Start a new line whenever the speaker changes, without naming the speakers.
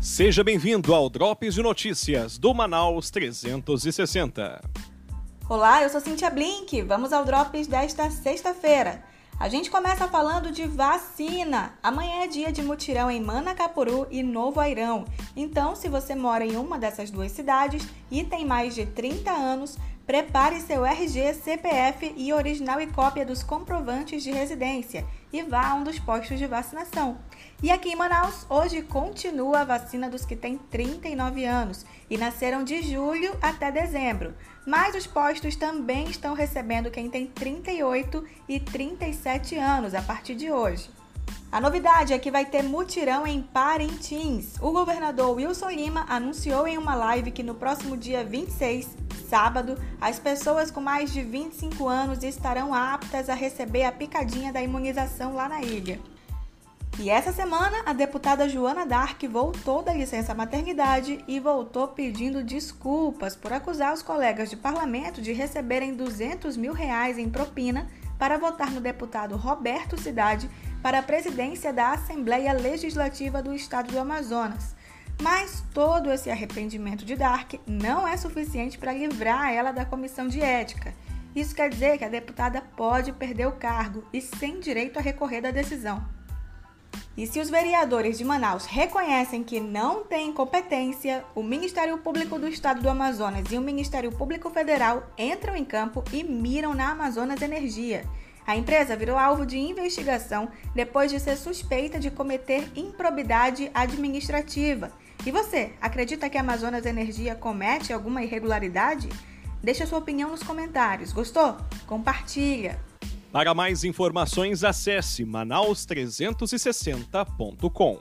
Seja bem-vindo ao Drops de Notícias do Manaus 360.
Olá, eu sou Cintia Blink. Vamos ao Drops desta sexta-feira. A gente começa falando de vacina. Amanhã é dia de mutirão em Manacapuru e Novo Airão. Então, se você mora em uma dessas duas cidades e tem mais de 30 anos, Prepare seu RG, CPF e original e cópia dos comprovantes de residência e vá a um dos postos de vacinação. E aqui em Manaus, hoje continua a vacina dos que têm 39 anos e nasceram de julho até dezembro. Mas os postos também estão recebendo quem tem 38 e 37 anos a partir de hoje. A novidade é que vai ter mutirão em Parintins. O governador Wilson Lima anunciou em uma live que no próximo dia 26 sábado, as pessoas com mais de 25 anos estarão aptas a receber a picadinha da imunização lá na ilha. E essa semana, a deputada Joana Dark voltou da licença maternidade e voltou pedindo desculpas por acusar os colegas de parlamento de receberem 200 mil reais em propina para votar no deputado Roberto Cidade para a presidência da Assembleia Legislativa do Estado do Amazonas. Mas todo esse arrependimento de Dark não é suficiente para livrar ela da comissão de ética. Isso quer dizer que a deputada pode perder o cargo e sem direito a recorrer da decisão. E se os vereadores de Manaus reconhecem que não têm competência, o Ministério Público do Estado do Amazonas e o Ministério Público Federal entram em campo e miram na Amazonas Energia. A empresa virou alvo de investigação depois de ser suspeita de cometer improbidade administrativa e você, acredita que a Amazonas Energia comete alguma irregularidade? Deixe sua opinião nos comentários. Gostou? Compartilha!
Para mais informações, acesse manaus360.com.